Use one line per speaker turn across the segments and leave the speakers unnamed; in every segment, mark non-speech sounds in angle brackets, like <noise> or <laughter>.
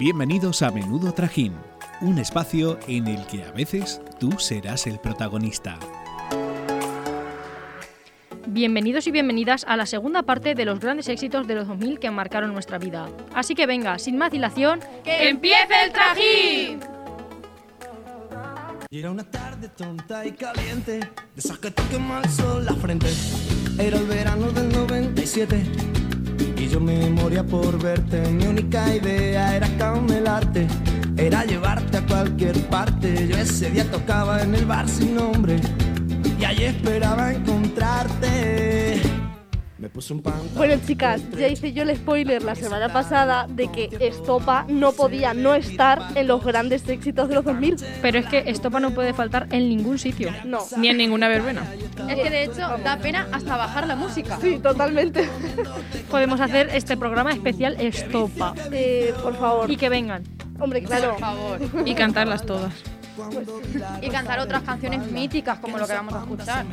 Bienvenidos a Menudo Trajín, un espacio en el que a veces tú serás el protagonista.
Bienvenidos y bienvenidas a la segunda parte de los grandes éxitos de los 2000 que marcaron nuestra vida. Así que venga, sin más dilación,
¡que empiece el trajín!
Y era una tarde tonta y caliente, de esas que te quema el sol la frente. Era el verano del 97 y yo me moría por verte. Mi única idea era camelarte, era llevarte a cualquier parte. Yo ese día tocaba en el bar sin nombre y allí esperaba encontrarte. Me puse un
Bueno, chicas, ya hice yo el spoiler la semana pasada de que Estopa no podía no estar en los grandes éxitos de los 2000.
pero es que Estopa no puede faltar en ningún sitio.
No.
Ni en ninguna verbena. Es que de hecho da pena hasta bajar la música.
Sí, totalmente.
Podemos hacer este programa especial Estopa.
Eh, por favor.
Y que vengan.
Hombre, claro.
Por favor.
Y cantarlas todas.
Y cantar otras canciones míticas como lo que vamos a escuchar.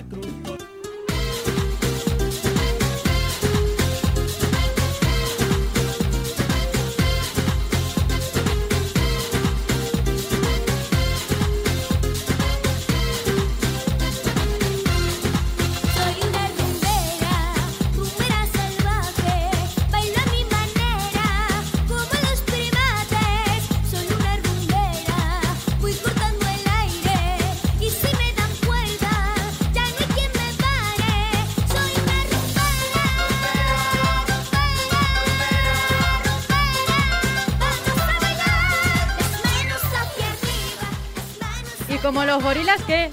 Manos
Y como los gorilas que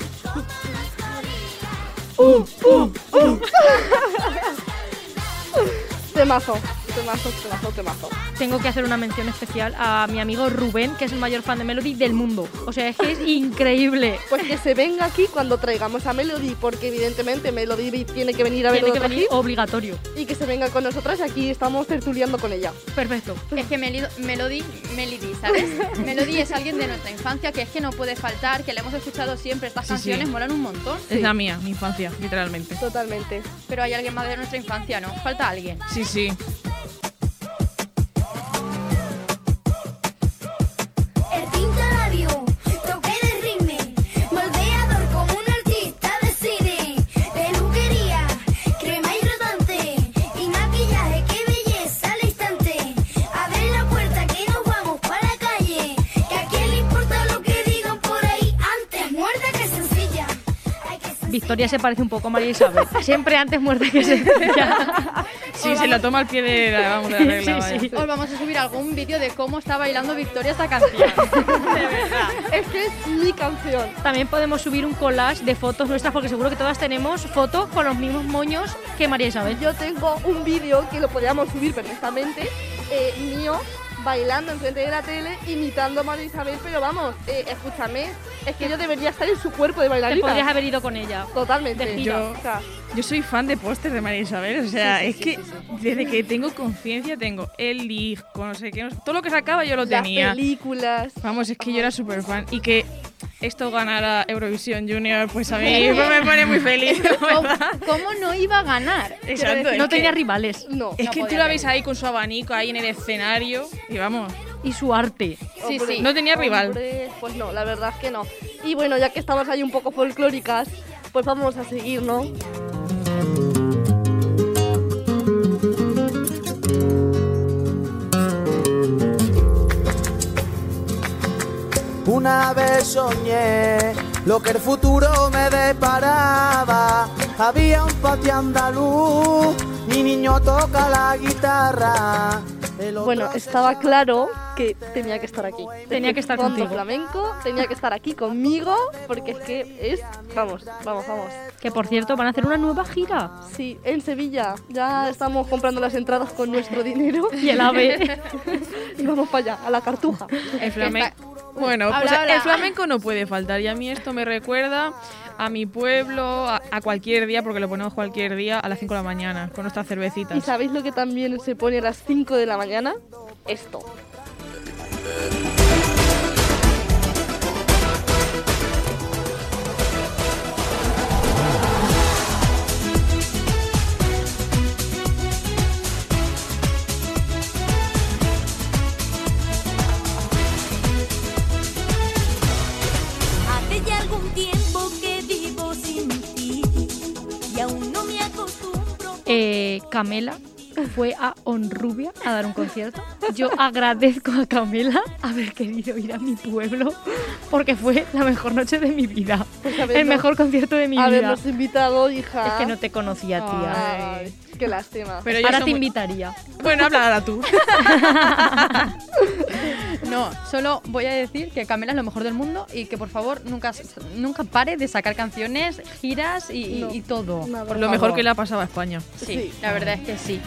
Temazo. Temazo, temazo, temazo.
Tengo que hacer una mención especial a mi amigo Rubén, que es el mayor fan de Melody del mundo. O sea, es que es increíble. <laughs>
Pues que se venga aquí cuando traigamos a Melody, porque evidentemente Melody tiene que venir a ver
Tiene que venir
hit,
obligatorio.
y que se venga con nosotras y aquí estamos tertuliando con ella.
Perfecto.
es que Melido- Melody, Melody, ¿sabes? <laughs> Melody es alguien de nuestra infancia que es que no puede faltar, que le hemos escuchado siempre. Estas
Sí, sí.
canciones molan un montón.
Es la mía, mi infancia, literalmente.
Totalmente.
Pero hay alguien más de nuestra infancia, ¿no? Falta alguien.
Sí, sí.
Victoria se parece un poco a María Isabel. Siempre antes muerta que sencilla.
Sí, se lo toma al pie de la, vamos, de la regla.
Sí, sí.
Os vamos a subir algún vídeo de cómo está bailando Victoria esta canción. <laughs>
Es que es mi canción.
También podemos subir un collage de fotos nuestras, porque seguro que todas tenemos fotos con los mismos moños que María Isabel.
Yo tengo un vídeo que lo podríamos subir perfectamente, eh, mío, bailando enfrente de la tele, imitando a María Isabel, pero vamos, eh, escúchame, es que yo debería estar en su cuerpo de
Te podrías
bailarina.
haber ido con ella.
Totalmente.
Yo-
O sea,
Yo soy fan de pósters de María Isabel, o sea,
Sí, sí,
es
sí,
que
sí, sí.
desde que tengo conciencia tengo el disco, no sé qué, no sé- todo lo que sacaba yo lo
las
tenía.
películas.
Vamos, es que yo era súper fan y que esto ganara Eurovisión Junior, pues a mí me pone muy feliz.
¿Cómo, no iba a ganar?
Exacto,
decir,
No
que-
tenía rivales.
No.
Es
No
que tú la veis ahí con su abanico ahí en el escenario y vamos,
Y su arte.
Sí, sí.
no tenía rival.
hombre, pues no, la verdad es que no. Y bueno, ya que estamos ahí un poco folclóricas, pues vamos a seguir, ¿no?
Una vez soñé lo que el futuro me deparaba. Había un patio andaluz, mi niño toca la guitarra.
Bueno, estaba claro que tenía que estar aquí.
Tenía que estar contigo.
flamenco, tenía que estar aquí conmigo, porque es que es... Vamos, vamos, vamos.
Que por cierto, van a hacer una nueva gira.
Sí, en Sevilla. Ya estamos comprando las entradas con nuestro dinero
Y el ave. <laughs>
y vamos para allá, a la cartuja.
El flamenco. Bueno, pues
Habla, habla.
el <laughs> flamenco no puede faltar y a mí esto me recuerda a mi pueblo, a, a cualquier día, porque lo ponemos cualquier día a las 5 de la mañana, con nuestras cervecitas.
¿Y sabéis lo que también se pone a las 5 de la mañana? Esto.
Eh, Camela fue a Honrubia a dar un concierto. Yo agradezco a Camela haber querido ir a mi pueblo porque fue la mejor noche de mi vida.
Pues
El
habernos-
mejor concierto de mi vida.
Habernos invitado, hija.
Es que no te conocía, tía.
Ay, <laughs> qué lástima.
Pero
Ahora te
muy-
invitaría.
Bueno, habla ahora tú. <laughs>
No, solo voy a decir que Camela es lo mejor del mundo y que por favor nunca, nunca pare de sacar canciones, giras y, y-
No.
y todo.
Nada.
Por
Lo mejor
favor.
que le ha pasado a España.
Sí,
Sí.
la verdad es que sí.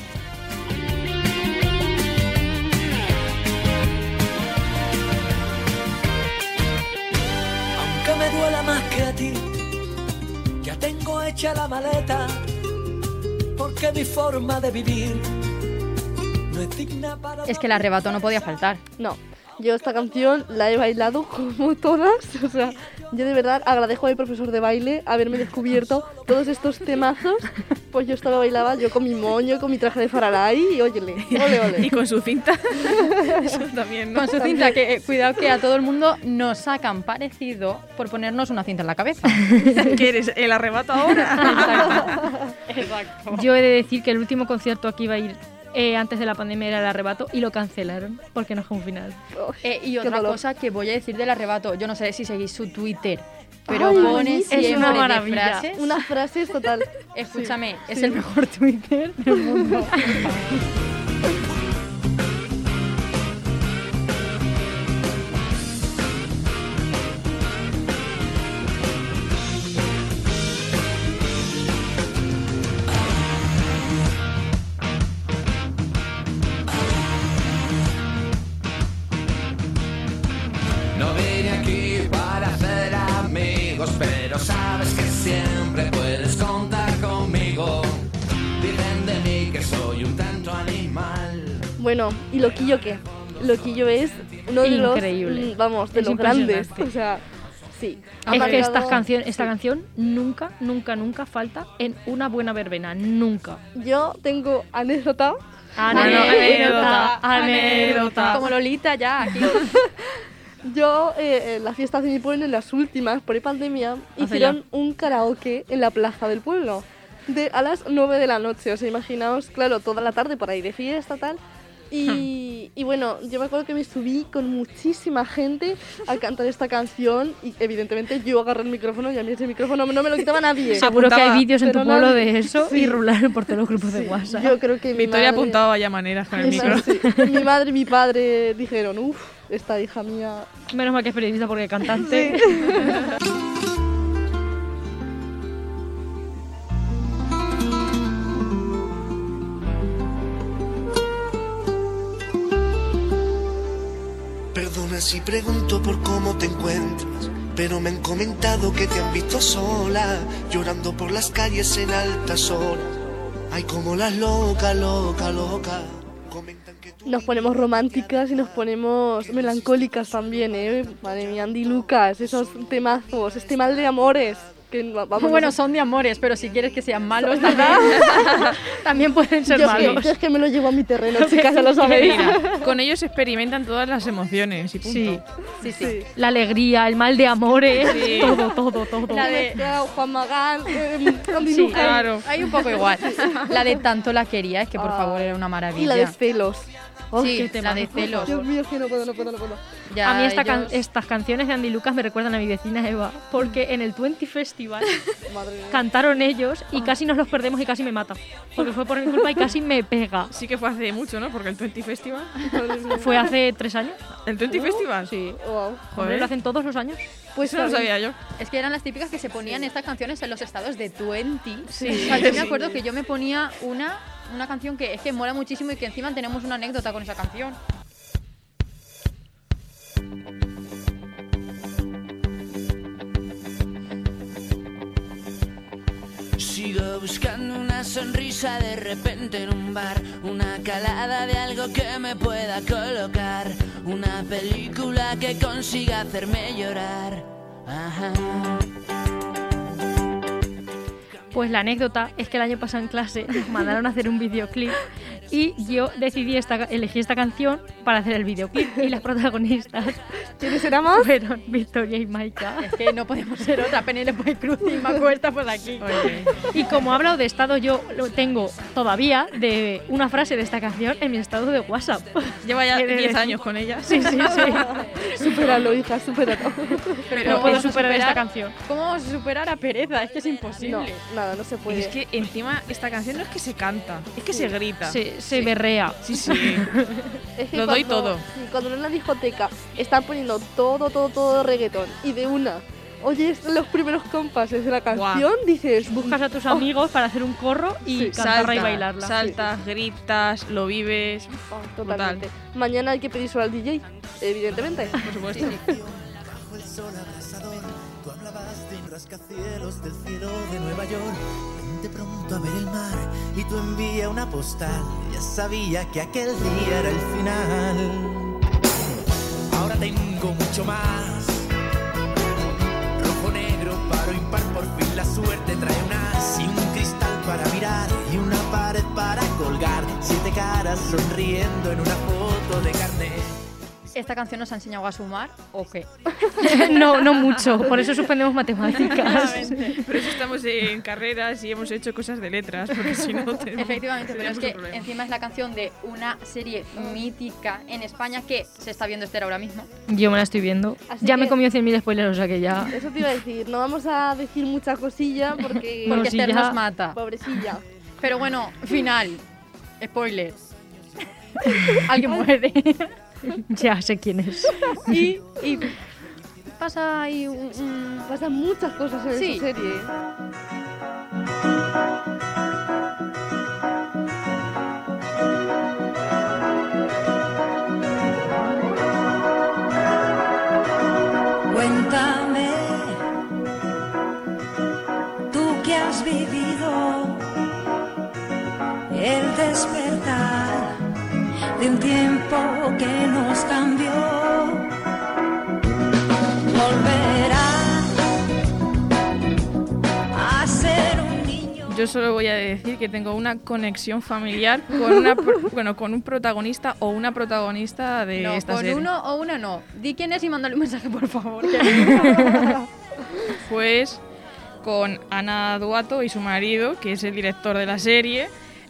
Aunque me duela más que a ti, ya tengo hecha la maleta, porque mi forma de vivir no es digna para...
Es que el arrebato no podía faltar.
No, yo esta canción la he bailado <laughs> como todas. O sea, yo de verdad agradezco a mi profesor de baile haberme descubierto todos estos temazos. Pues yo estaba bailaba yo con mi moño, con mi traje de Faraday y óyele, ole, ole.
Y con su cinta. Eso también, ¿no?
Con su cinta, que eh, cuidado que a todo el mundo nos sacan parecido por ponernos una cinta en la cabeza. <laughs>
¿Qué eres? ¿El arrebato ahora?
Exacto.
Yo he de decir que el último concierto aquí iba a ir eh, antes de la pandemia era el arrebato y lo cancelaron porque no fue un final.
Eh, y otra
dolor.
cosa que voy a decir del arrebato, yo no sé si seguís su Twitter, pero
Ay,
pone siempre
Es una
de
maravilla.
frases.
Unas frases total.
Escúchame, es
sí.
el mejor Twitter del mundo. <laughs>
Bueno, ¿y Loquillo qué? Loquillo es uno de los,
Increíble.
mm, vamos, de
Es
los grandes. O sea, sí.
Es que esta canción, esta
sí.
canción nunca, nunca, nunca falta en una buena verbena. Nunca.
Yo tengo anécdota.
Anécdota, anécdota.
Como Lolita ya, aquí. <laughs>
Yo, eh, en las fiestas de mi pueblo, en las últimas, por pandemia, hicieron un karaoke en la plaza del pueblo. De, a las 9 de la noche, o sea, imaginaos, claro, toda la tarde por ahí de fiesta, tal. Y, y bueno, yo me acuerdo que me subí con muchísima gente a cantar esta canción y evidentemente yo agarré el micrófono y a mí ese micrófono no me lo quitaba nadie.
Seguro que hay vídeos en tu pueblo
nadie-
de eso
Sí.
y rularon por todos los grupos de WhatsApp.
Yo creo que mi
Victoria
madre-
apuntaba vaya maneras con el
sí. Mi madre y mi padre dijeron, uff, esta hija mía
Menos mal que es periodista porque cantante. <laughs>
si pregunto por cómo te encuentras, pero me han comentado que te han visto sola, llorando por las calles en altas horas. Ay, como las loca, loca, loca.
Nos ponemos románticas y nos ponemos melancólicas también, ¿eh? Madre mía, Andy Lucas, esos temazos, este mal de amores. Que vamos
bueno,
a-
son de amores, pero si quieres que sean malos,
¿verdad? <laughs> <laughs>
También pueden ser
yo, es que,
malos.
yo es que me lo llevo a mi terreno, chicas, ya lo sabéis.
Con ellos se experimentan todas las emociones y punto.
Sí.
Sí, sí.
Sí.
La alegría, el mal de amores,
Sí. <laughs>
todo, todo, todo.
La de-
Juan Magán, eh,
Sí.
Claro.
Hay un poco igual. La de tanto la quería, es que por
Ah.
favor era una maravilla.
Y la de celos. Oh,
sí,
qué
la de celos.
Dios mío, que no puedo, no puedo, no puedo.
Ya,
a mí esta can-
ellos-
estas canciones de Andy Lucas me recuerdan a mi vecina Eva, porque en el 20 Festival <laughs> cantaron ellos y casi nos los perdemos y casi me mata. Porque fue por mi culpa y casi me pega.
Sí que fue hace mucho, ¿no? Porque el 20 Festival. <laughs>
Fue hace tres años.
¿El 20 Festival?
Sí.
Wow.
Hombre,
Joder.
lo hacen todos los años.
Pues
Eso no lo sabía yo.
Es que eran las típicas que se ponían estas canciones en los estados de 20.
Sí.
O sea, yo me <laughs> acuerdo que yo me ponía una, una canción que es que mola muchísimo y que encima tenemos una anécdota con esa canción.
Sigo buscando una sonrisa de repente en un bar, una calada de algo que me pueda colocar, una película que consiga hacerme llorar. Ajá.
Pues la anécdota es que el año pasado en clase nos mandaron a hacer un videoclip y yo decidí esta, elegí esta canción para hacer el videoclip y las protagonistas <laughs>
¿Quiénes éramos?
fueron Victoria y Maika.
Es que no podemos ser otra Penélope Cruz y Maco está por aquí.
Y como he hablado de estado, yo lo tengo todavía de una frase de esta canción en mi estado de WhatsApp.
Lleva ya <laughs>
He de
10
decir-
años con ella.
Sí, sí, sí. <laughs>
Supéralo, hija, supéralo.
Pero
no puedo superar esta canción.
¿Cómo vamos a superar a Pereza? Es que es imposible.
No, nada, no se
Y
puede.
es que encima esta canción no es que se canta, es que se grita.
Se berrea.
Sí, sí.
Es <laughs> que
Lo doy
cuando-
todo.
sí, cuando en la discoteca están poniendo todo, todo, todo reggaetón y de una oyes los primeros compases de la canción, dices,
Buscas a tus
Oh.
amigos para hacer un corro y
Sí.
cantarla y bailarla.
Saltas, gritas, lo vives.
"Oh, totalmente. Mañana hay que pedírselo al DJ, evidentemente.
Por supuesto. <laughs>
Bajo el sol abrasador, tú hablabas de un rascacielos del cielo de Nueva York. Vente pronto a ver el mar y tú envía una postal. Ya sabía que aquel día era el final. Ahora tengo mucho más. Rojo, negro, paro, impar, por fin la suerte trae un as y un cristal para mirar y una pared para colgar. Siete caras sonriendo en una foto de carnet.
¿Esta canción nos ha enseñado a sumar o qué? <laughs>
no, no mucho. Por eso suspendemos matemáticas.
Por eso estamos en carreras y hemos hecho cosas de letras, porque si no <laughs>
Efectivamente, pero es que
problema.
encima es la canción de una serie mítica en España que se está viendo Esther ahora mismo.
Yo me la estoy viendo.
Así
ya me comido 100.000 spoilers, o sea que ya.
Eso te iba a decir, no vamos a decir mucha cosilla porque... <laughs>
No,
Porque Esther
ya-
nos mata.
Pobrecilla.
Pero bueno, final. Spoiler. Alguien muere. <laughs>
Ya sé quién es.
y, y pasa ahí un, un-
Pasan muchas cosas en
Sí.
esa serie.
Cuéntame, tú que has vivido el despertar de un tiempo que nos cambió. Volverá a ser un niño.
Yo solo voy a decir que tengo una conexión familiar con una pro- <laughs> bueno, con un protagonista o una protagonista de
No,
esta
con
serie.
uno o una no. Di quién es y mándale un mensaje, por favor. <laughs> <laughs>
Pues con Ana Duato y su marido, que es el director de la serie.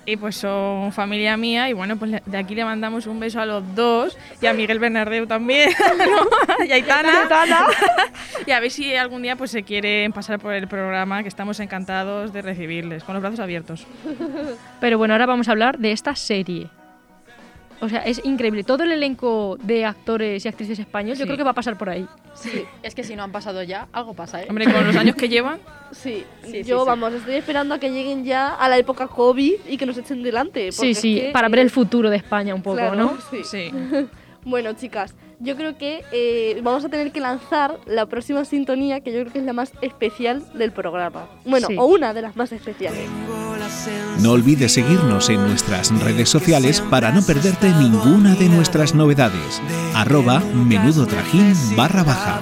Y pues son familia mía y bueno, pues de aquí le mandamos un beso a los dos y a Miguel Bernardeu también <laughs> ¿no? y a Itana. <laughs> y a ver si algún día pues se quieren pasar por el programa, que estamos encantados de recibirles, con los brazos abiertos.
Pero bueno, ahora vamos a hablar de esta serie. O sea, es increíble. Todo el elenco de actores y actrices españoles, yo
Sí.
creo que va a pasar por ahí.
Sí, es que si no han pasado ya, algo pasa, ¿eh?
Hombre, con los años que llevan, <laughs>
Sí,
Sí,
yo
sí, sí.
vamos, estoy esperando a que lleguen ya a la época COVID y que nos echen delante.
Sí,
es
sí,
que,
para ver el futuro de España un poco,
claro,
¿no?
sí.
sí. <laughs>
Bueno, chicas, yo creo que eh, vamos a tener que lanzar la próxima sintonía, que yo creo que es la más especial del programa. Bueno,
Sí.
o una de las más especiales.
No olvides seguirnos en nuestras redes sociales para no perderte ninguna de nuestras novedades. Arroba menudo trajín barra baja.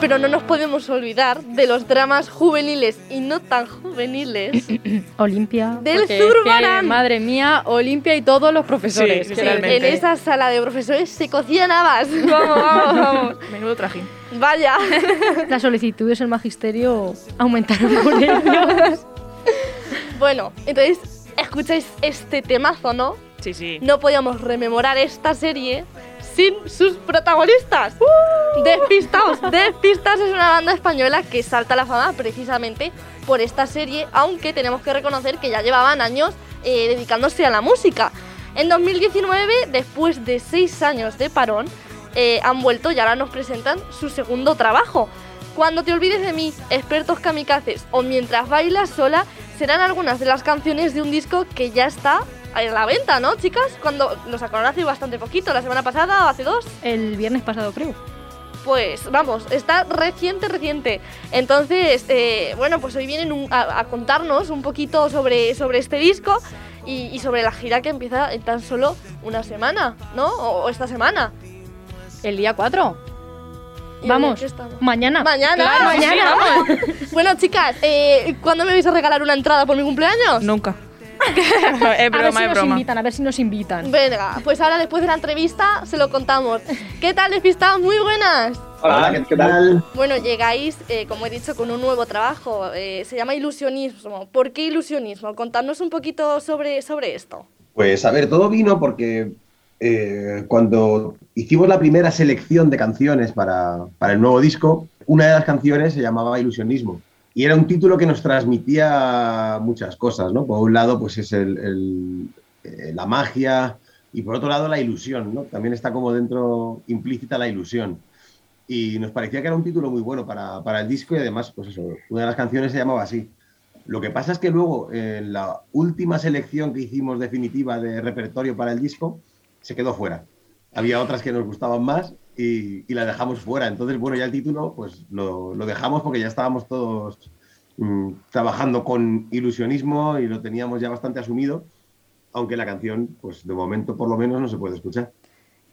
Pero no nos podemos olvidar de los dramas juveniles y no tan juveniles <clears throat>
Olimpia.
del
Porque es que,
Zurbarán.
madre mía, Olimpia y todos los profesores.
Sí,
Sí, en esa sala de profesores se cocían habas. <laughs> Vamos, vamos, vamos. <laughs>
Menudo trajín.
Vaya. <laughs>
Las solicitudes en magisterio aumentaron por ellos.
Bueno, entonces, escucháis este temazo, ¿no?
Sí, sí.
No podíamos rememorar esta serie sin sus protagonistas. Despistaos. Despistaos es una banda española que salta a la fama precisamente por esta serie, aunque tenemos que reconocer que ya llevaban años eh, dedicándose a la música. En 2019, después de seis años de parón, eh, han vuelto y ahora nos presentan su segundo trabajo. Cuando te olvides de mí, expertos kamikazes o mientras bailas sola serán algunas de las canciones de un disco que ya está a la venta, ¿no, chicas? Cuando lo sacaron hace bastante poquito, la semana pasada o hace dos.
El viernes pasado, creo.
Pues vamos, está reciente, reciente. Entonces, eh, bueno, pues hoy vienen un- a, a contarnos un poquito sobre, sobre este disco y, y sobre la gira que empieza en tan solo una semana, ¿no? O, o esta semana.
El día 4.
¿Y en
Vamos, mañana.
Mañana,
Claro,
mañana.
sí, vamos. <laughs>
bueno, chicas, eh, ¿cuándo me vais a regalar una entrada por mi cumpleaños?
Nunca. <laughs> es
a ver
broma,
si
es
nos
broma.
invitan, a ver si nos invitan.
Venga, pues ahora después de la entrevista se lo contamos. ¿Qué tal, despistados? Muy buenas.
Hola, ¿qué, qué tal?
Bueno, llegáis, eh, como he dicho, con un nuevo trabajo. eh, se llama ilusionismo. ¿Por qué ilusionismo? Contadnos un poquito sobre, sobre esto.
Pues a ver, todo vino porque eh, cuando hicimos la primera selección de canciones para, para el nuevo disco, una de las canciones se llamaba Ilusionismo. Y era un título que nos transmitía muchas cosas, ¿no? Por un lado, pues es el- el- eh, la magia y por otro lado la ilusión, ¿no? También está como dentro implícita la ilusión. Y nos parecía que era un título muy bueno para, para el disco y además, pues eso, una de las canciones se llamaba así. Lo que pasa es que luego, en la última selección que hicimos definitiva de repertorio para el disco, se quedó fuera. Había otras que nos gustaban más y, y la dejamos fuera. Entonces, bueno, ya el título, pues lo, lo dejamos porque ya estábamos todos mm, trabajando con ilusionismo y lo teníamos ya bastante asumido, aunque la canción, pues de momento por lo menos no se puede escuchar.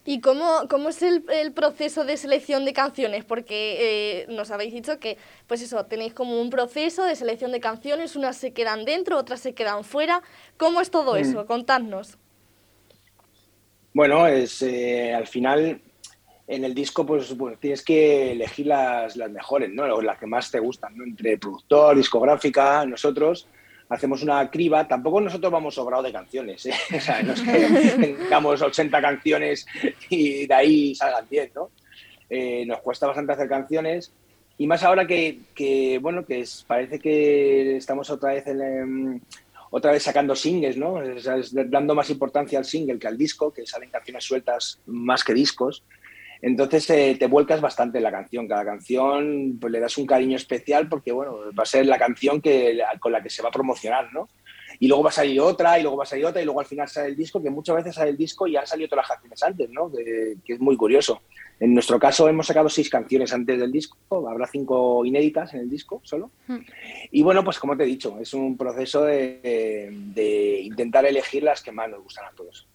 ¿Y cómo, cómo es el, el proceso de selección de canciones? Porque eh, nos habéis dicho que, pues eso, tenéis como un proceso de selección de canciones, unas se quedan dentro, otras se quedan fuera. ¿Cómo es todo
Mm.
eso? Contadnos.
Bueno, es eh, al final en el disco pues, pues, tienes que elegir las, las mejores, ¿no? O las que más te gustan, ¿no? Entre productor, discográfica, nosotros hacemos una criba. Tampoco nosotros vamos sobrados de canciones, ¿eh? <laughs> O sea, no es que <laughs> tengamos 80 canciones y de ahí salgan 10, ¿no? Eh, nos cuesta bastante hacer canciones y más ahora que, que, bueno, que es- parece que estamos otra vez en, em, otra vez sacando singles, ¿no? O sea, es dando más importancia al single que al disco, que salen canciones sueltas más que discos. Entonces eh, te vuelcas bastante en la canción. Cada canción pues, le das un cariño especial porque bueno, va a ser la canción que, con la que se va a promocionar, ¿no? Y luego va a salir otra, y luego va a salir otra, y luego al final sale el disco, que muchas veces sale el disco y han salido todas las canciones antes, ¿no? Que, que es muy curioso. En nuestro caso hemos sacado seis canciones antes del disco, habrá cinco inéditas en el disco solo. Y bueno, pues como te he dicho, es un proceso de, de intentar elegir las que más nos gustan a todos.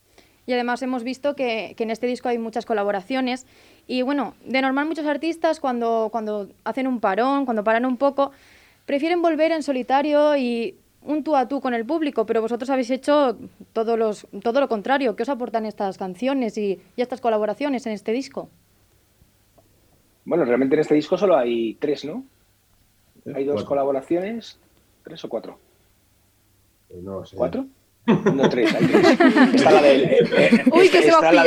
Y además hemos visto que, que en este disco hay muchas colaboraciones. Y bueno, de normal muchos artistas cuando, cuando hacen un parón, cuando paran un poco, prefieren volver en solitario y un tú a tú con el público, pero vosotros habéis hecho todo, los, todo lo contrario. ¿Qué os aportan estas canciones y, y estas colaboraciones en este disco?
Bueno, realmente en este disco solo hay tres, ¿no? Hay dos
Cuatro.
colaboraciones, tres o cuatro.
Eh.
¿Cuatro? No, tres, hay tres. Está la del. eh, eh, <laughs>
Uy,
está-
que se ha
la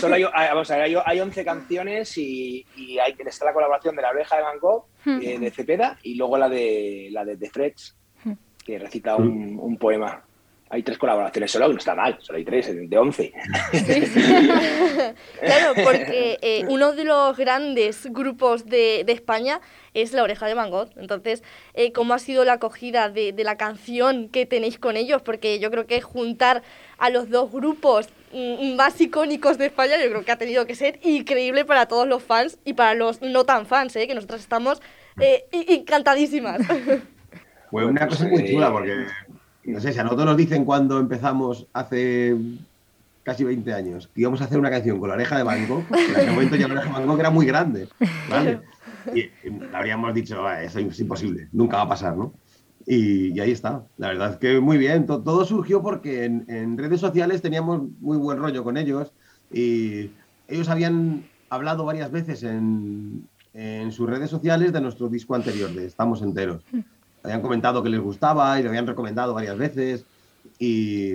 Solo hay, hay- vamos a ver, hay, hay 11 canciones y, y hay, está la colaboración de La Oreja de Van Gogh, eh, de Cepeda, y luego la de la de The Freds, que recita un, un poema. Hay tres colaboraciones solo, que no está mal, solo hay tres, de 11. <laughs>
claro, porque eh, uno de los grandes grupos de, de España es La Oreja de Van Gogh. Entonces, eh, ¿cómo ha sido la acogida de, de la canción que tenéis con ellos? Porque yo creo que juntar a los dos grupos mm, más icónicos de España, yo creo que ha tenido que ser increíble para todos los fans y para los no tan fans, ¿eh? que nosotros estamos eh, encantadísimas.
Fue una cosa muy chula porque, no sé, si a nosotros nos dicen cuando empezamos hace casi 20 años que íbamos a hacer una canción con la oreja de Van Gogh, en aquel momento ya la oreja de Van Gogh era muy grande, ¿vale? Y habríamos dicho, "Ah, eso es imposible, nunca va a pasar, ¿no? Y, y ahí está. La verdad es que muy bien. To- Todo surgió porque en, en redes sociales teníamos muy buen rollo con ellos y ellos habían hablado varias veces en, en sus redes sociales de nuestro disco anterior, de Estamos Enteros. Habían comentado que les gustaba y lo habían recomendado varias veces. Y,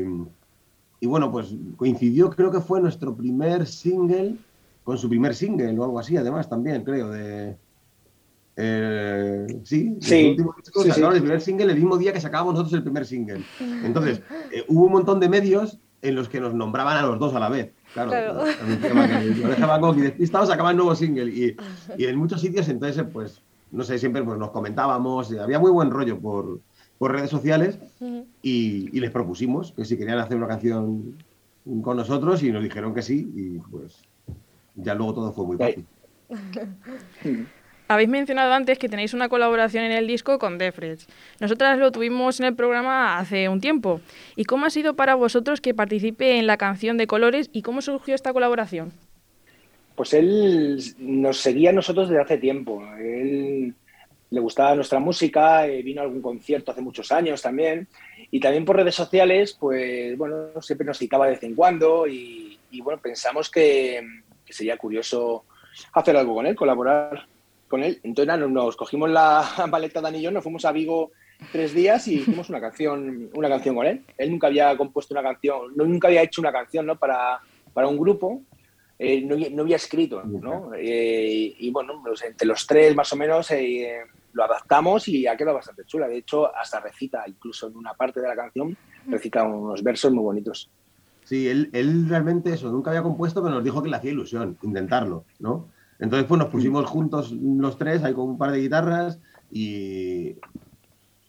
y bueno, pues coincidió, creo que fue nuestro primer single con su primer single o algo así, además, también, creo, de... eh, sí,
Sí,
último disco,
sí, sí.
el primer single el mismo día que sacábamos nosotros el primer single. Entonces, eh, hubo un montón de medios en los que nos nombraban a los dos a la vez. Claro,
Claro.
anunciaban que la Oreja de Van Gogh y despistados sacaban nuevo single. Y, y en muchos sitios, entonces, pues, no sé, siempre pues, nos comentábamos, y había muy buen rollo por, por redes sociales y, y les propusimos que si querían hacer una canción con nosotros y nos dijeron que sí y pues ya luego todo fue muy fácil. <laughs>
Habéis mencionado antes que tenéis una colaboración en el disco con Defreds. Nosotras lo tuvimos en el programa hace un tiempo. ¿Y cómo ha sido para vosotros que participe en la canción de Colores y cómo surgió esta colaboración?
Pues él nos seguía a nosotros desde hace tiempo. Él le gustaba nuestra música, eh, vino a algún concierto hace muchos años también. Y también por redes sociales, pues bueno, siempre nos citaba de vez en cuando y, bueno, pensamos que, sería curioso hacer algo con él, colaborar con él. Entonces nos, cogimos la <laughs> maleta Dani y yo, nos fuimos a Vigo tres días y hicimos una canción, una canción con él. Él nunca había compuesto una canción, nunca había hecho una canción ¿no? para, para un grupo, eh, no, no, había escrito, ¿no? Eh, y bueno, pues, entre los tres más o menos eh, lo adaptamos y ha quedado bastante chula. De hecho, hasta recita, incluso en una parte de la canción, recita unos versos muy bonitos.
Sí, él, él realmente eso, nunca había compuesto, pero nos dijo que le hacía ilusión intentarlo, ¿no? Entonces, pues nos pusimos juntos los tres, ahí con un par de guitarras y,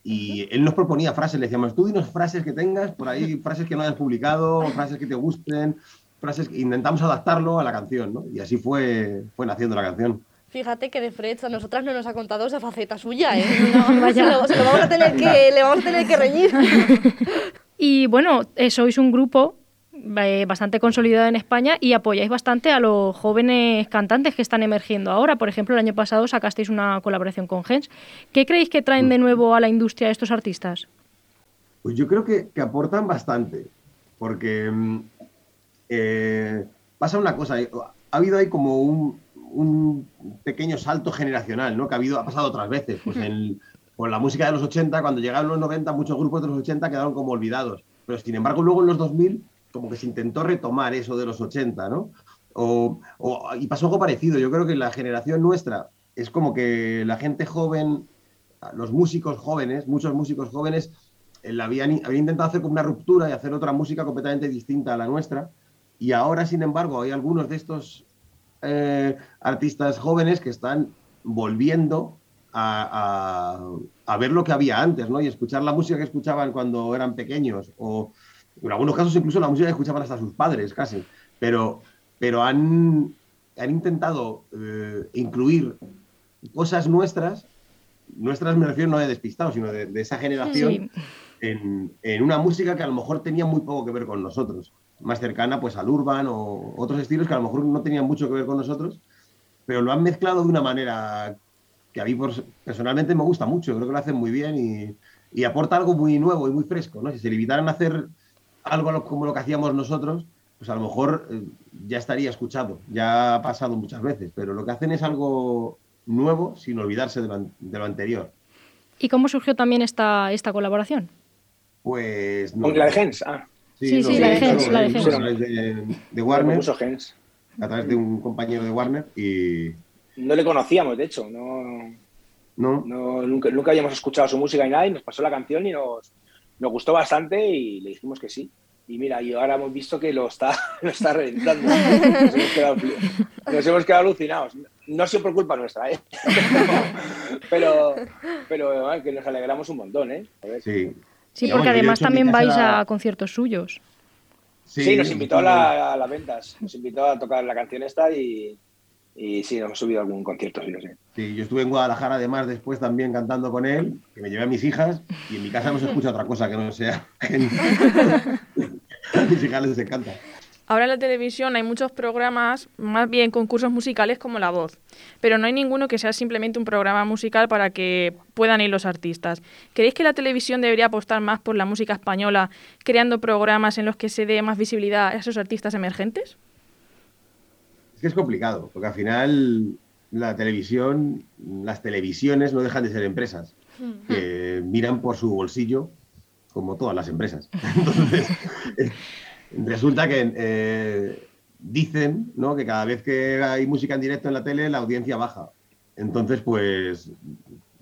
y él nos proponía frases, le decíamos, tú dinos frases que tengas, por ahí frases que no hayas publicado, frases que te gusten, frases que intentamos adaptarlo a la canción, ¿no? Y así fue, fue naciendo la canción.
Fíjate que de Fred a nosotras no nos ha contado esa faceta suya, ¿eh? <laughs> No, vaya. Se, lo, se lo vamos a tener que, le vamos a tener que reñir. <laughs>
Y bueno, eh, sois un grupo eh, bastante consolidado en España y apoyáis bastante a los jóvenes cantantes que están emergiendo ahora. Por ejemplo, el año pasado sacasteis una colaboración con Gens. ¿Qué creéis que traen de nuevo a la industria estos artistas?
Pues yo creo que, que aportan bastante, porque mm, eh, pasa una cosa, ha habido ahí como un, un, pequeño salto generacional, ¿no? Que ha, habido, ha pasado otras veces, pues <laughs> en, con la música de los 80, cuando llegaron los 90, muchos grupos de los 80 quedaron como olvidados, pero sin embargo luego en los 2000 como que se intentó retomar eso de los 80, ¿no? O, o, y pasó algo parecido. Yo creo que la generación nuestra es como que la gente joven, los músicos jóvenes, muchos músicos jóvenes, eh, habían, habían, intentado hacer como una ruptura y hacer otra música completamente distinta a la nuestra. Y ahora, sin embargo, hay algunos de estos eh, artistas jóvenes que están volviendo a, a, a, ver lo que había antes, ¿no? Y escuchar la música que escuchaban cuando eran pequeños o en algunos casos incluso la música que escuchaban hasta sus padres, casi, pero, pero han, han intentado eh, incluir cosas nuestras, nuestras me refiero no de despistados, sino de, de esa generación, sí. en, en, una música que a lo mejor tenía muy poco que ver con nosotros, más cercana pues al urban o otros estilos que a lo mejor no tenían mucho que ver con nosotros, pero lo han mezclado de una manera que a mí personalmente me gusta mucho, creo que lo hacen muy bien y, y aporta algo muy nuevo y muy fresco, ¿no? Si se limitaran a hacer algo como lo que hacíamos nosotros, pues a lo mejor eh, ya estaría escuchado, ya ha pasado muchas veces, pero lo que hacen es algo nuevo sin olvidarse de lo, de lo anterior.
¿Y cómo surgió también esta, esta colaboración?
Pues...
No, ¿Con la de Gens? Ah.
Sí, sí, sí la de Gens. La de.
A de, de Warner. A través de un compañero de Warner y...
No le conocíamos, de hecho, no...
No.
no nunca, nunca habíamos escuchado su música y nada, y nos pasó la canción y nos, nos gustó bastante y le dijimos que sí. Y mira, y ahora hemos visto que lo está, <laughs> lo está reventando. Nos hemos, quedado, nos hemos quedado alucinados. No ha sido por culpa nuestra, ¿eh? <laughs> pero, pero bueno, que nos alegramos un montón, ¿eh?
Sí.
Sí, porque además también vais a conciertos suyos.
Sí, sí nos invitó a, la, a, las ventas. Nos invitó a tocar la canción esta y, y sí, hemos subido a algún concierto, sí, no sé.
Sí, yo estuve en Guadalajara además después también cantando con él, que me llevé a mis hijas y en mi casa no se escucha otra cosa que no sea. <laughs> a mis hijas les encanta.
Ahora en la televisión hay muchos programas, más bien concursos musicales como La Voz, pero no hay ninguno que sea simplemente un programa musical para que puedan ir los artistas. ¿Creéis que la televisión debería apostar más por la música española, creando programas en los que se dé más visibilidad a esos artistas emergentes?
Es que es complicado, porque al final la televisión, las televisiones no dejan de ser empresas que miran por su bolsillo como todas las empresas. <laughs> Entonces, <laughs> resulta que eh, dicen ¿no? que cada vez que hay música en directo en la tele, la audiencia baja. Entonces, pues,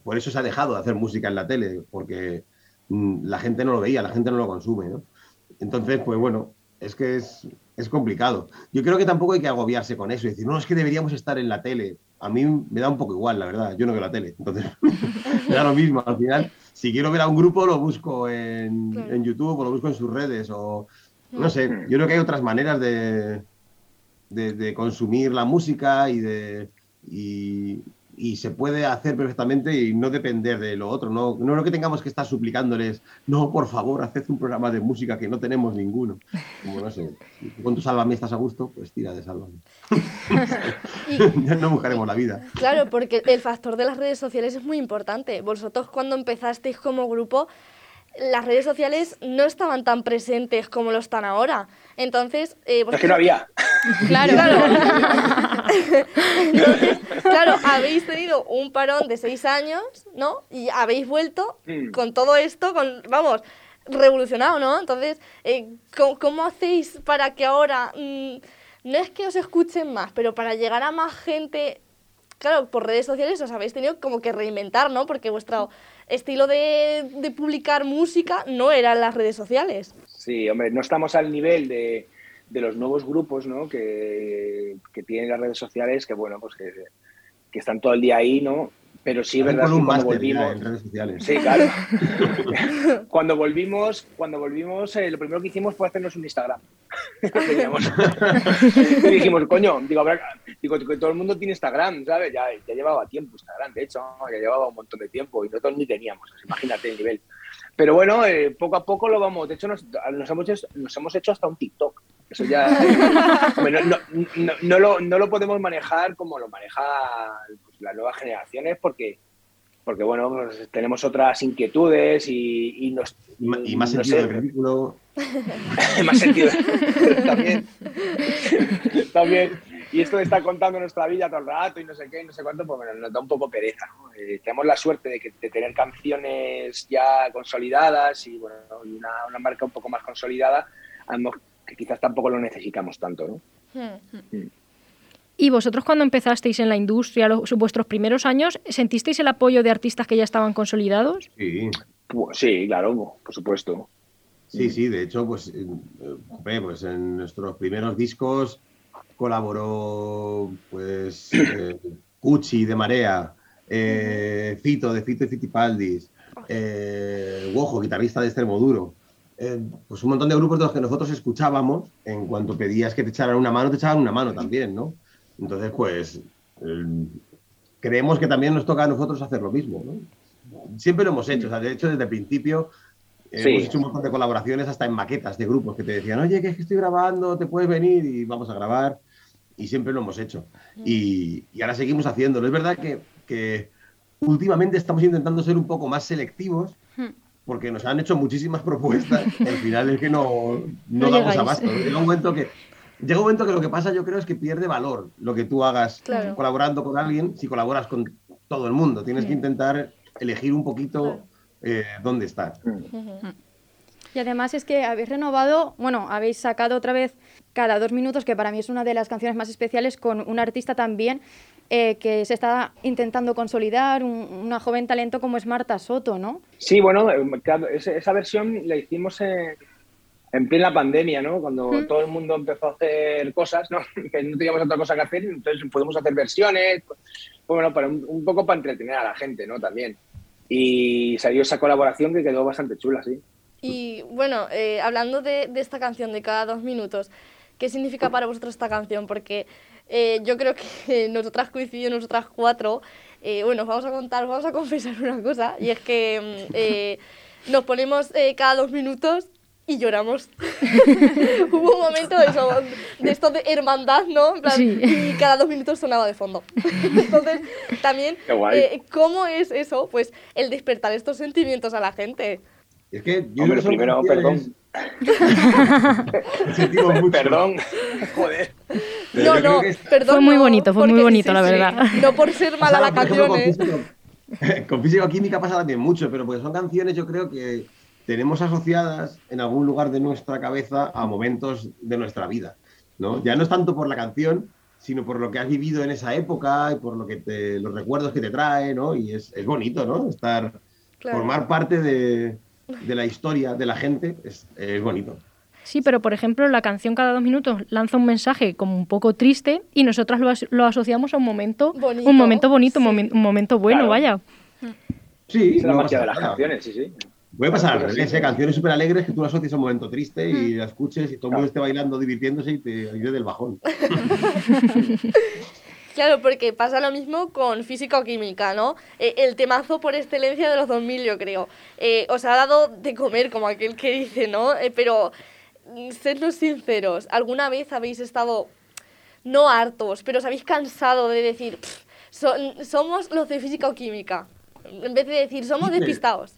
por eso se ha dejado de hacer música en la tele, porque mm, la gente no lo veía, la gente no lo consume. ¿no? Entonces, pues bueno, es que es, es, complicado. Yo creo que tampoco hay que agobiarse con eso y decir, no, es que deberíamos estar en la tele. A mí me da un poco igual, la verdad. Yo no veo la tele. Entonces, <laughs> me da lo mismo. Al final, si quiero ver a un grupo, lo busco en, claro. en YouTube o lo busco en sus redes o no sé, yo creo que hay otras maneras de, de, de consumir la música y de, y, y se puede hacer perfectamente y no depender de lo otro. No, no lo que tengamos que estar suplicándoles, no, por favor, haced un programa de música que no tenemos ninguno. Como no sé, con tu Sálvame estás a gusto, pues tira de Sálvame. <laughs> ya <laughs> no buscaremos la vida.
Claro, porque el factor de las redes sociales es muy importante. Vosotros cuando empezasteis como grupo, las redes sociales no estaban tan presentes como lo están ahora. Entonces, eh,
Es que no había.
Claro, <laughs> claro. Entonces, claro, habéis tenido un parón de seis años, ¿no? Y habéis vuelto
Mm.
con todo esto, con, vamos, revolucionado, ¿no? Entonces, eh, ¿cómo, cómo hacéis para que ahora, mm, no es que os escuchen más, pero para llegar a más gente, claro, por redes sociales os habéis tenido como que reinventar, ¿no? Porque vuestro estilo de, de publicar música no era las redes sociales.
Sí, hombre, no estamos al nivel de, de los nuevos grupos ¿no? que, que tienen las redes sociales, que bueno, pues que, que están todo el día ahí, ¿no? Pero sí, verdad
con un
cuando volvimos.
en redes sociales.
Sí, claro. <laughs> cuando volvimos, cuando volvimos, eh, lo primero que hicimos fue hacernos un Instagram. <laughs> Teníamos- y dijimos, coño, digo, habrá- digo, que todo el mundo tiene Instagram, ¿sabes? Ya, ya llevaba tiempo Instagram, de hecho, ya llevaba un montón de tiempo y nosotros ni teníamos, imagínate el nivel. Pero bueno, eh, poco a poco lo vamos. De hecho, nos, nos hemos, hecho, nos hemos hecho hasta un TikTok. Eso ya. <laughs> hombre, no, no- no- no lo, no lo podemos manejar como lo maneja las nuevas generaciones, porque, porque bueno, pues, tenemos otras inquietudes y, y nos.
Y, y más
no
sentido
sé,
del ridículo. <laughs>
más sentido. también. <laughs> también. Y esto de estar contando nuestra vida todo el rato y no sé qué, y no sé cuánto, pues bueno, nos da un poco pereza. ¿no? Eh, tenemos la suerte de, que, de tener canciones ya consolidadas y bueno, y una, una marca un poco más consolidada, que quizás tampoco lo necesitamos tanto, ¿no?
¿Y vosotros cuando empezasteis en la industria, los, vuestros primeros años, sentisteis el apoyo de artistas que ya estaban consolidados?
Sí.
Pues sí, claro, por supuesto.
Sí, sí, de hecho, pues, eh, pues en nuestros primeros discos colaboró pues <clears throat> eh, Cuchi de Marea, eh, Fito de Fito y Fitipaldis, eh, Wojo, guitarrista de Extremoduro. Eh, pues un montón de grupos de los que nosotros escuchábamos, en cuanto pedías que te echaran una mano, te echaban una mano también, ¿no? Entonces, pues eh, creemos que también nos toca a nosotros hacer lo mismo, ¿no? Siempre lo hemos hecho, o sea, de hecho, desde el principio eh,
Sí.
hemos hecho un montón de colaboraciones hasta en maquetas de grupos que te decían, oye, que es que estoy grabando, te puedes venir y vamos a grabar. Y siempre lo hemos hecho. Y, y ahora seguimos haciéndolo. Es verdad que, que últimamente estamos intentando ser un poco más selectivos porque nos han hecho muchísimas propuestas. al final es que no, no,
No
damos
llegáis.
abasto. Llega un momento que llega un momento que lo que pasa yo creo es que pierde valor lo que tú hagas
Claro.
colaborando con alguien si colaboras con todo el mundo. Tienes que
Mm.
intentar elegir un poquito eh, dónde estar.
Y además es que habéis renovado, bueno, habéis sacado otra vez cada dos minutos, que para mí es una de las canciones más especiales, con un artista también eh, que se está intentando consolidar, un- una joven talento como es Marta Soto, ¿no?
Sí, bueno, eh, claro, esa versión la hicimos en, en plena pandemia, ¿no? Cuando
Mm.
todo el mundo empezó a hacer cosas, ¿no? <laughs> Que no teníamos otra cosa que hacer, entonces podemos hacer versiones, pues, bueno, para un, un poco para entretener a la gente, ¿no? También. Y salió esa colaboración que quedó bastante chula, sí.
Y bueno, eh, hablando de, de esta canción de cada dos minutos, ¿qué significa para vosotros esta canción? Porque eh, yo creo que <laughs> nosotras coincidimos, nosotras cuatro, eh, bueno, os vamos a contar, os vamos a <laughs> confesar una cosa, y es que mm, eh, nos ponemos eh, cada dos minutos y lloramos. <laughs> Hubo un momento de, eso, de esto de hermandad, ¿no? En plan,
Sí.
Y cada dos minutos sonaba de fondo. <laughs> Entonces, también, eh, ¿cómo es eso? Pues el despertar estos sentimientos a la gente.
Es que yo
Hombre,
creo que son
primero,
canciones- <laughs>
Perdón, joder.
Pero
No, no,
que es-
perdón.
Fue muy
no,
bonito, fue muy bonito,
sí,
la
sí,
verdad.
No por ser mala la
Por ejemplo,
canción, ¿eh?
con físico- Con físico química pasa también mucho, pero porque son canciones yo creo que tenemos asociadas en algún lugar de nuestra cabeza a momentos de nuestra vida, ¿no? Ya no es tanto por la canción, sino por lo que has vivido en esa época y por lo que te, los recuerdos que te trae, ¿no? Y es, es bonito, ¿no? Estar,
Claro.
formar parte de, de la historia de la gente es, es bonito.
Sí, pero por ejemplo, la canción cada dos minutos lanza un mensaje como un poco triste y nosotras lo, as- lo asociamos a un momento
Bonito,
un momento bonito, un, momen- un momento bueno,
Claro.
vaya.
Sí,
Es la
no
magia de las
nada.
canciones, sí, sí.
Puede pasar al revés. ¿eh? canciones súper alegres que tú las asocias a un momento triste y la escuches y todo el mundo esté bailando, divirtiéndose y te ayude del bajón. <laughs> <laughs>
Claro, porque pasa lo mismo con física o química, ¿no? Eh, el temazo por excelencia de los 2000, yo creo. Eh, os ha dado de comer, como aquel que dice, ¿no? Eh, pero, mm, sednos sinceros, ¿alguna vez habéis estado, no hartos, pero os habéis cansado de decir, "Pff, son- somos los de física o química? En vez de decir, somos despistados.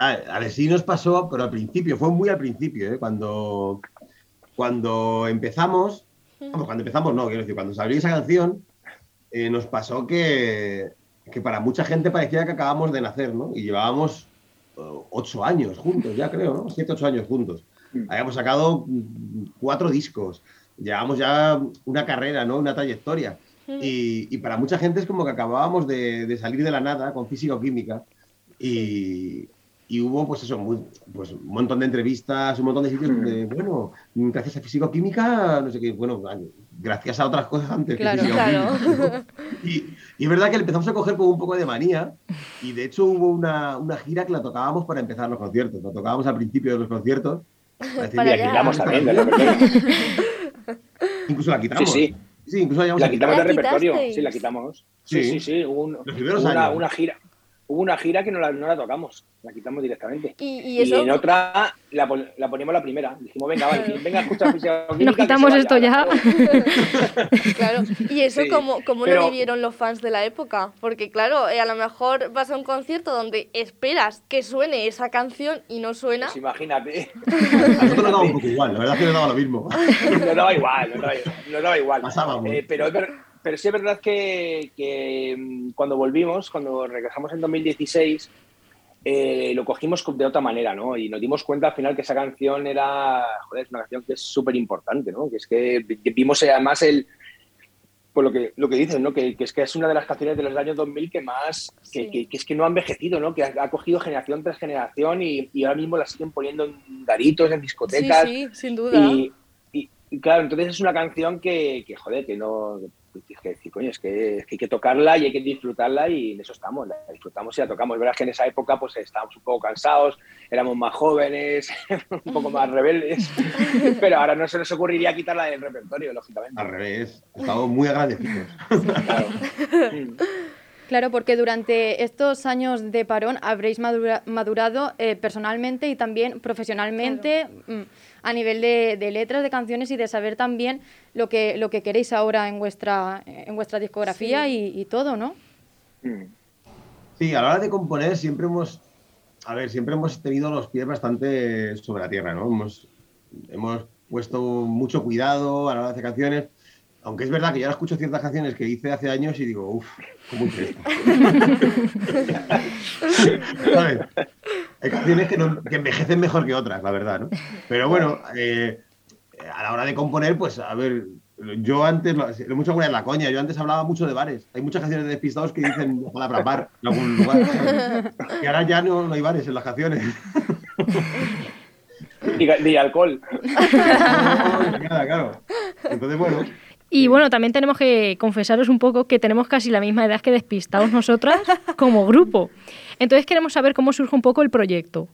A, a ver, sí nos pasó, pero al principio, fue muy al principio, ¿eh? cuando, cuando empezamos, vamos, cuando empezamos no, quiero decir, cuando salió esa canción, eh, nos pasó que, que para mucha gente parecía que acabamos de nacer, ¿no? Y llevábamos eh, ocho años juntos, ya creo, ¿no? Siete, ocho años juntos. Habíamos sacado mm, cuatro discos, llevamos ya una carrera, ¿no? Una trayectoria. Y, y para mucha gente es como que acabábamos de, de salir de la nada con física o química. Y, y hubo, pues eso, muy- pues un montón de entrevistas, un montón de sitios donde, bueno, gracias a físico química, no sé qué, bueno, gracias a otras cosas antes que
Claro,
química.
claro.
Y, y es verdad que le empezamos a coger como un poco de manía y de hecho hubo una, una gira que la tocábamos para empezar los conciertos, la tocábamos al principio de los conciertos. para decir,
Para
"Mira,
allá.
quitamos
también
esta
de
canción".
repertorio.
Incluso la quitamos.
Sí, sí.
Sí, incluso la
La quitamos del repertorio. Sí, la quitamos. Sí,
Sí.
sí, sí. Hubo, un-
Los primeros
hubo una,
años.
una gira. Hubo una gira que no la, no la tocamos. La quitamos directamente.
Y, y eso...
en otra la, pon- la poníamos la primera. Dijimos, venga, vale, venga, escucha <laughs>
Nos quitamos esto ya. <laughs>
Claro, y eso
Sí,
como, como
pero-
lo vivieron los fans de la época, porque claro, eh, a lo mejor vas a un concierto donde esperas que suene esa canción y no suena.
Pues imagínate. <laughs>
A nosotros nos daba un poco igual, la verdad es que nos daba lo mismo.
nos daba igual, nos daba, igual.
Pasábamos.
Eh, pero, pero sí es verdad que, que, mm, cuando volvimos, cuando regresamos en 2016, eh, lo cogimos de otra manera, ¿no? Y nos dimos cuenta al final que esa canción era, joder, es una canción que es súper importante, ¿no? Que es que vimos eh, además el, por lo que, lo que dices, ¿no? Que, que es que es una de las canciones de los años 2000 que más, que,
Sí.
que- que es que no ha envejecido, ¿no? Que ha, ha cogido generación tras generación y, y ahora mismo la siguen poniendo en garitos, en
Sí,
discotecas.
sí, sin duda.
Y, y- y claro, entonces es una canción que, que, joder, que no. Decir, coño, es que, es que hay que tocarla y hay que disfrutarla y en eso estamos, la disfrutamos y la tocamos. Es verdad que en esa época pues estábamos un poco cansados, éramos más jóvenes, <laughs> un poco más <laughs> rebeldes, pero ahora no se nos ocurriría quitarla del repertorio, lógicamente.
Al revés, estamos muy agradecidos.
Claro, <laughs> porque durante estos años de parón habréis madura- madurado eh, personalmente y también profesionalmente mm, a nivel de, de letras, de canciones y de saber también lo que, lo que queréis ahora en vuestra, en vuestra discografía
Sí.
y, y todo, ¿no?
Sí, a la hora de componer siempre hemos, a ver, siempre hemos tenido los pies bastante sobre la tierra, ¿no? Hemos, hemos puesto mucho cuidado a la hora de hacer canciones, aunque es verdad que yo ahora escucho ciertas canciones que hice hace años y digo, uff, ¿cómo hice esto? <laughs> <laughs> Hay canciones que, no- que envejecen mejor que otras, la verdad, ¿no? Pero bueno, eh, a la hora de componer, pues a ver, yo antes, lo hecho alguna la coña, yo antes hablaba mucho de bares. Hay muchas canciones de despistados que dicen la palabra bar en algún lugar. Y ahora ya no, no hay bares en las canciones.
Y alcohol.
Nada, claro. Entonces, bueno,
Y bueno, también tenemos que confesaros un poco que tenemos casi la misma edad que Despistados nosotras como grupo. Entonces queremos saber cómo surge un poco el proyecto.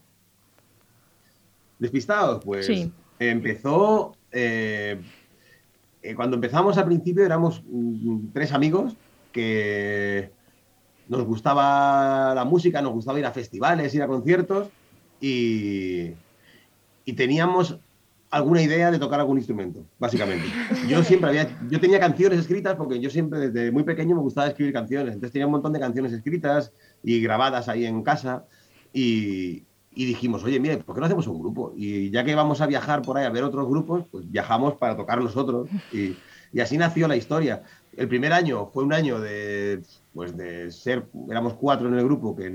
Despistados, pues
Sí.
empezó. eh, eh, cuando empezamos al principio éramos mm, tres amigos que nos gustaba la música, nos gustaba ir a festivales, ir a conciertos y, y teníamos alguna idea de tocar algún instrumento, básicamente. Yo siempre había, yo tenía canciones escritas porque yo siempre desde muy pequeño me gustaba escribir canciones, entonces tenía un montón de canciones escritas y grabadas ahí en casa y, y dijimos, oye, mire, ¿por qué no hacemos un grupo? Y ya que vamos a viajar por ahí a ver otros grupos, pues viajamos para tocar nosotros y, y así nació la historia. El primer año fue un año de, pues de ser, éramos cuatro en el grupo que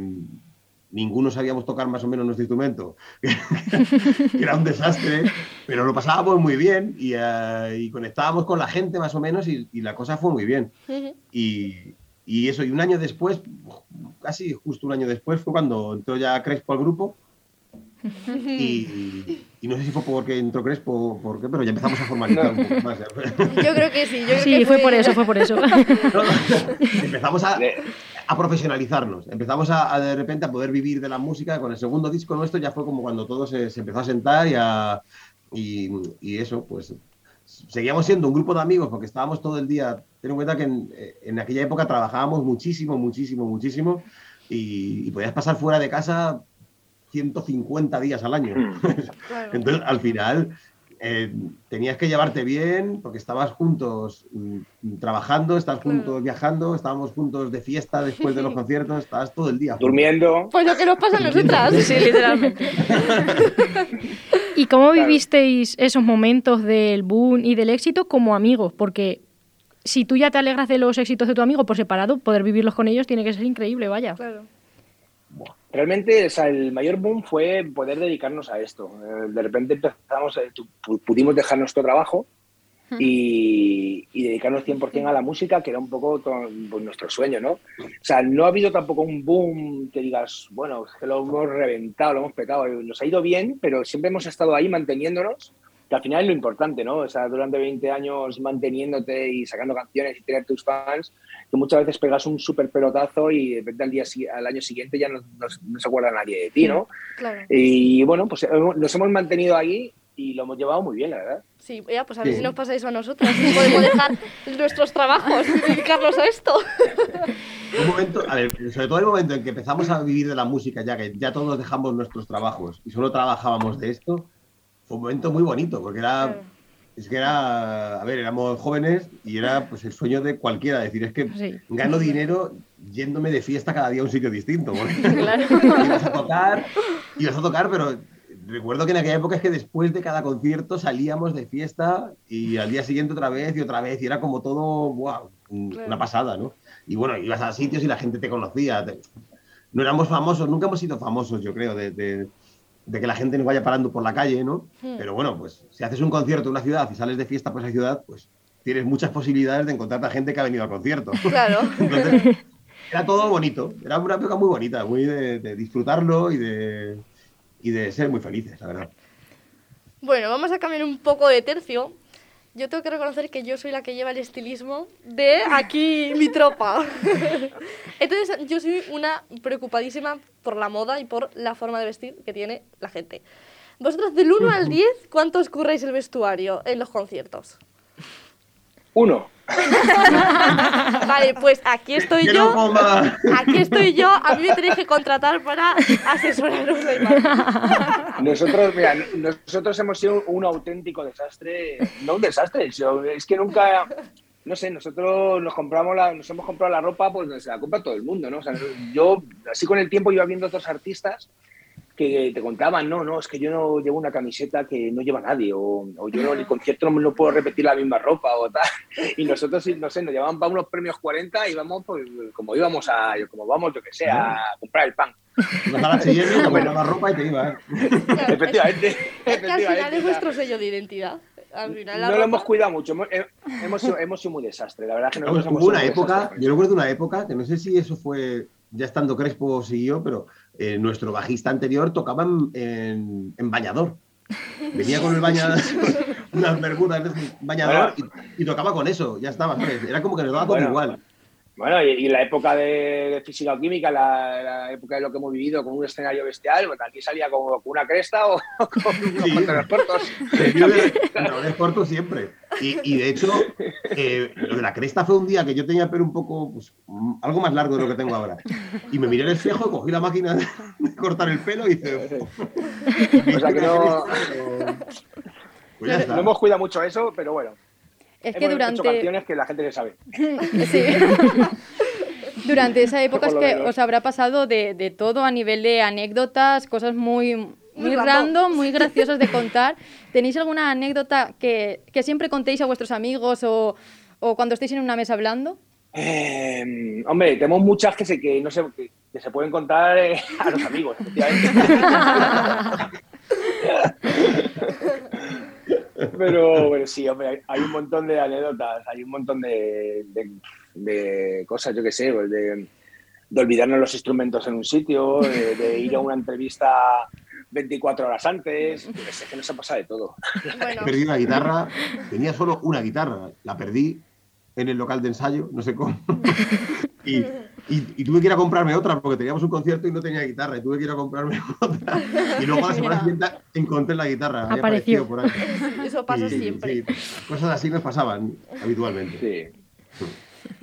ninguno sabíamos tocar más o menos nuestro instrumento, <laughs> que era un desastre, pero lo pasábamos muy bien y, eh, y conectábamos con la gente más o menos y, y la cosa fue muy bien. Y, y eso, y un año después, casi justo un año después, fue cuando entró ya Crespo al grupo. Y, y no sé si fue porque entró Crespo o por qué, pero ya empezamos a formalizar un poco más.
Yo creo que sí. Yo creo
Sí,
que
fue por eso, fue por eso. <laughs>
empezamos a, a profesionalizarnos, empezamos a, a de repente a poder vivir de la música. Con el segundo disco nuestro ya fue como cuando todo se, se empezó a sentar y, a, y, y eso, pues seguíamos siendo un grupo de amigos porque estábamos todo el día. Ten en cuenta que en, eh, en aquella época trabajábamos muchísimo, muchísimo, muchísimo y, y podías pasar fuera de casa 150 días al año. <laughs> Entonces, al final, eh, tenías que llevarte bien porque estabas juntos mm, trabajando, estabas juntos viajando, estábamos juntos de fiesta después de los <laughs> conciertos, estabas todo el día. juntos.
Durmiendo.
Pues lo que nos pasa a nosotras.
Sí, literalmente. <laughs> ¿Y cómo vivisteis esos momentos del boom y del éxito como amigos? Porque si tú ya te alegras de los éxitos de tu amigo por separado, poder vivirlos con ellos tiene que ser increíble, vaya.
Claro.
Realmente, o sea, el mayor boom fue poder dedicarnos a esto. Eh, De repente empezamos, eh, pudimos dejar nuestro trabajo y, y dedicarnos 100% a la música, que era un poco pues, nuestro sueño, ¿no? O sea, no ha habido tampoco un boom que digas, bueno, que lo hemos reventado, lo hemos petado. Nos ha ido bien, pero siempre hemos estado ahí manteniéndonos, que al final es lo importante, ¿no? O sea, durante 20 años manteniéndote y sacando canciones y tener tus fans, que muchas veces pegas un súper pelotazo y de repente al, día, al año siguiente ya no, no- no se acuerda nadie de ti, ¿no?
Claro.
Y bueno, pues hemos- nos hemos mantenido ahí y lo hemos llevado muy bien, la verdad.
Sí, ya, pues a ver
Sí.
si nos pasa eso a nosotras. Si <laughs> podemos dejar nuestros trabajos y dedicarnos a esto. <laughs>
Un momento, a ver, sobre todo el momento en que empezamos a vivir de la música, ya que ya todos dejamos nuestros trabajos y solo trabajábamos de esto, fue un momento muy bonito, porque era, es que era, a ver, éramos jóvenes y era pues el sueño de cualquiera, decir, es que
Sí.
gano dinero yéndome de fiesta cada día a un sitio distinto. <laughs>
Claro.
ibas a tocar, ibas a tocar, pero recuerdo que en aquella época es que después de cada concierto salíamos de fiesta y al día siguiente otra vez y otra vez y era como todo, wow, una pasada, ¿no? Y bueno, ibas a sitios y la gente te conocía. te- No éramos famosos, nunca hemos sido famosos, yo creo, de, de- de que la gente nos vaya parando por la calle, ¿no?
Hmm.
Pero bueno, pues si haces un concierto en una ciudad y sales de fiesta por esa ciudad, pues tienes muchas posibilidades de encontrarte a gente que ha venido al concierto. <laughs>
Claro.
Entonces, era todo bonito, era una época muy bonita, muy de, de disfrutarlo y de, y de ser muy felices, la verdad.
Bueno, vamos a cambiar un poco de tercio. Yo tengo que reconocer que yo soy la que lleva el estilismo de aquí <laughs> mi tropa. Entonces, yo soy una preocupadísima por la moda y por la forma de vestir que tiene la gente. Vosotros, del 1 al <laughs> 10, ¿cuánto os curráis el vestuario en los conciertos?
Uno. <laughs>
Vale, pues aquí estoy yo. Aquí estoy yo. A mí me tenéis que contratar para asesoraros. <laughs>
Nosotros, mira, nosotros hemos sido un auténtico desastre, no un desastre, es que nunca, no sé, nosotros nos compramos la, nos hemos comprado la ropa, pues se la compra todo el mundo, ¿no? O sea, yo, así con el tiempo iba viendo otros artistas que te contaban, no, no, es que yo no llevo una camiseta que no lleva nadie, o, o yo no, en el concierto no, no puedo repetir la misma ropa o tal. <laughs> Y nosotros, sí, no sé, nos llevaban para unos premios 40 y íbamos, pues, como íbamos a, como vamos, yo que sé, a comprar el pan.
Ibas <laughs> a la ropa y te ibas.
Efectivamente.
Es que al final
efectivamente,
es vuestro sello de identidad. Al final
no lo
ropa-
hemos cuidado mucho, hemos, eh, hemos, sido, hemos sido muy desastre, la verdad que nosotros hemos
hubo una época,
desastres.
yo recuerdo una época, que no sé si eso fue ya estando Crespo o siguió, pero eh, nuestro bajista anterior tocaba en, en- en bañador. Venía con el bañador, <laughs> unas bermudas de bañador y, y tocaba con eso, ya estaba, ¿sabes? Era como que nos daba todo
Bueno.
igual.
Bueno, y, y la época de, física o química, la, la época de lo que hemos vivido con un escenario bestial, pues aquí salía como con una cresta o <laughs> con unos pantalones cortos.
Pantalones cortos siempre. Y, y de hecho, eh, lo de la cresta fue un día que yo tenía el pelo un poco, pues, algo más largo de lo que tengo ahora. Y me miré en el espejo, cogí la máquina de, cortar el pelo y hice.
O sea que no,
Pues
no hemos cuidado mucho eso, pero bueno.
Es que
hemos hecho
durante...
canciones que la gente le sabe. <laughs>
Sí. <laughs> Durante esa época es que
menos.
os habrá pasado de, de todo a nivel de anécdotas, cosas muy, muy
random.
random, muy <laughs> graciosas de contar. ¿Tenéis alguna anécdota que, que siempre contéis a vuestros amigos o, o cuando estéis en una mesa hablando?
Eh, hombre, tenemos muchas que se, que no sé, que, que se pueden contar eh, a los amigos, efectivamente. Pero bueno, sí, hombre, hay, un montón de anécdotas, hay un montón de, de- de cosas, yo qué sé, pues de, de olvidarnos los instrumentos en un sitio, de, de ir a una entrevista 24 horas antes, yo qué sé, que nos ha pasado de todo.
Perdí una guitarra, tenía solo una guitarra, la perdí en el local de ensayo, no sé cómo. Y, Y, y tuve que ir a comprarme otra porque teníamos un concierto y no tenía guitarra. Y tuve que ir a comprarme <laughs> otra. Y luego a la semana siguiente encontré la guitarra. había
Apareció.
aparecido por ahí. <laughs>
Eso pasa
Sí,
siempre.
sí. Cosas así nos pasaban habitualmente.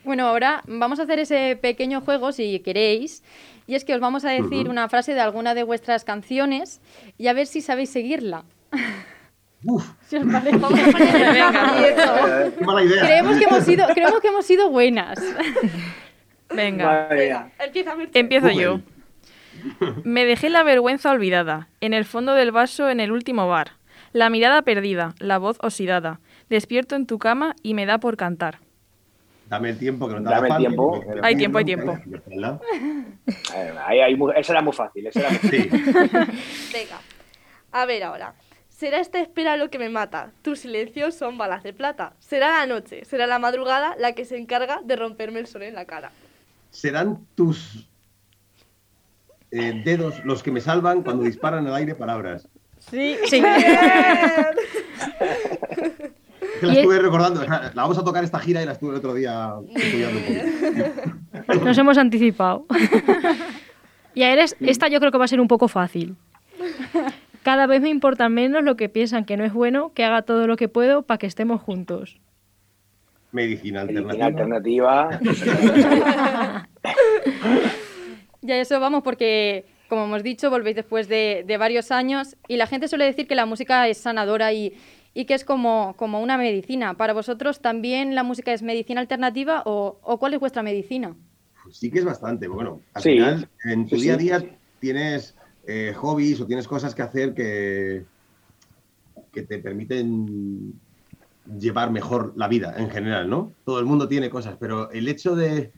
Bueno, ahora vamos a hacer ese pequeño juego, si queréis. Y es que os vamos a decir
Ujú.
una frase de alguna de vuestras canciones y a ver si sabéis seguirla. <laughs> Si os parece. Vamos a poner el
Venga.
aprieto.
Qué mala idea.
Creemos que hemos sido, creemos que hemos sido buenas.
Venga.
Empieza.
Empiezo yo. <laughs> Me dejé la vergüenza olvidada, en el fondo del vaso en el último bar. La mirada perdida, la voz oxidada. Despierto en tu cama y me da por cantar.
Dame el tiempo que no te
Dame el tiempo.
que-
Hay tiempo, hay tiempo.
Eh, ahí- ahí esa era muy fácil. Esa era muy fácil. <laughs>
Venga. A ver ahora. Será esta espera lo que me mata. Tus silencios son balas de plata. Será la noche, será la madrugada la que se encarga de romperme el sol en la cara.
Serán tus eh, dedos los que me salvan cuando disparan al aire palabras.
Sí, sí.
Que la estuve recordando. La vamos a tocar esta gira y la estuve el otro día estudiando un poco. <laughs>
Nos hemos anticipado. y a eres, esta yo creo que va a ser un poco fácil. Cada vez me importa menos lo que piensan que no es bueno, que haga todo lo que puedo para que estemos juntos.
Medicina
Medicina
alternativa. <laughs> <laughs>
Ya eso vamos porque, como hemos dicho, volvéis después de, de varios años y la gente suele decir que la música es sanadora y, y que es como, como una medicina. ¿Para vosotros también la música es medicina alternativa o, o cuál es vuestra medicina?
Sí que es bastante. Bueno, al
Sí.
final, en tu
Sí,
día a
sí.
día tienes eh, hobbies o tienes cosas que hacer que, que te permiten llevar mejor la vida en general, ¿no? Todo el mundo tiene cosas, pero el hecho de,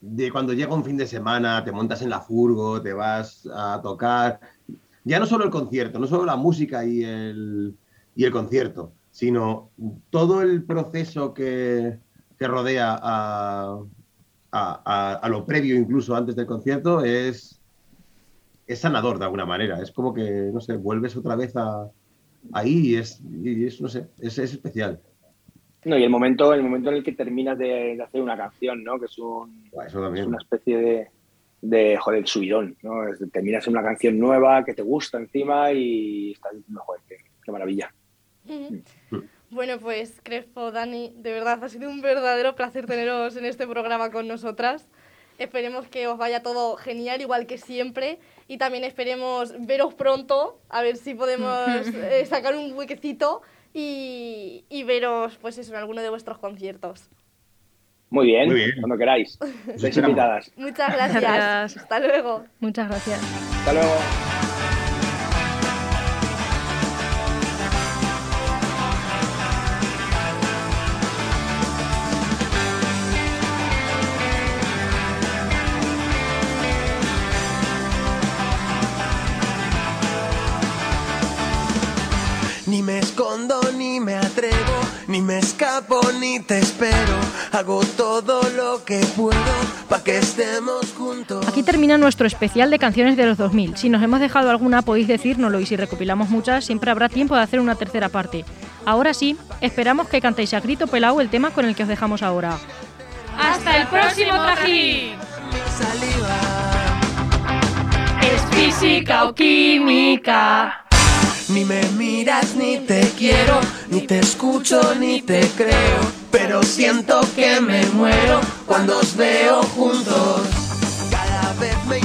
de cuando llega un fin de semana, te montas en la furgo, te vas a tocar, ya no solo el concierto, no solo la música y el, y el concierto, sino todo el proceso que, que rodea a, a, lo previo, incluso antes del concierto, es, es sanador de alguna manera. Es como que, no sé, vuelves otra vez ahí y es, y es, no sé, es, es especial.
No, y el momento, el momento en el que terminas de, de hacer una canción, ¿no? Que es, un,
Buah, Eso
es
también.
una especie de, de, joder, subidón, ¿no? Es terminas en una canción nueva que te gusta encima y estás diciendo, joder, qué, qué maravilla.
Bueno, pues Crespo, Dani, de verdad ha sido un verdadero placer teneros en este programa con nosotras. Esperemos que os vaya todo genial, igual que siempre. Y también esperemos veros pronto, a ver si podemos <laughs> eh, sacar un huequecito y, y veros pues eso, en alguno de vuestros conciertos.
Muy bien,
Muy bien.
cuando queráis. Estáis
esperamos.
invitadas.
Muchas gracias.
Gracias.
Hasta luego.
Muchas gracias.
Hasta luego.
Ni te espero. Hago todo lo que puedo para que estemos juntos.
Aquí termina nuestro especial de canciones de los 2000. Si nos hemos dejado alguna, podéis decírnoslo y si recopilamos muchas, siempre habrá tiempo de hacer una tercera parte. Ahora sí, esperamos que cantéis a grito pelado el tema con el que os dejamos ahora.
¡Hasta el próximo trajín!
Es física o química.
Ni me miras, ni te quiero, ni te escucho, ni te creo. Pero siento que me muero cuando os veo juntos. Cada vez me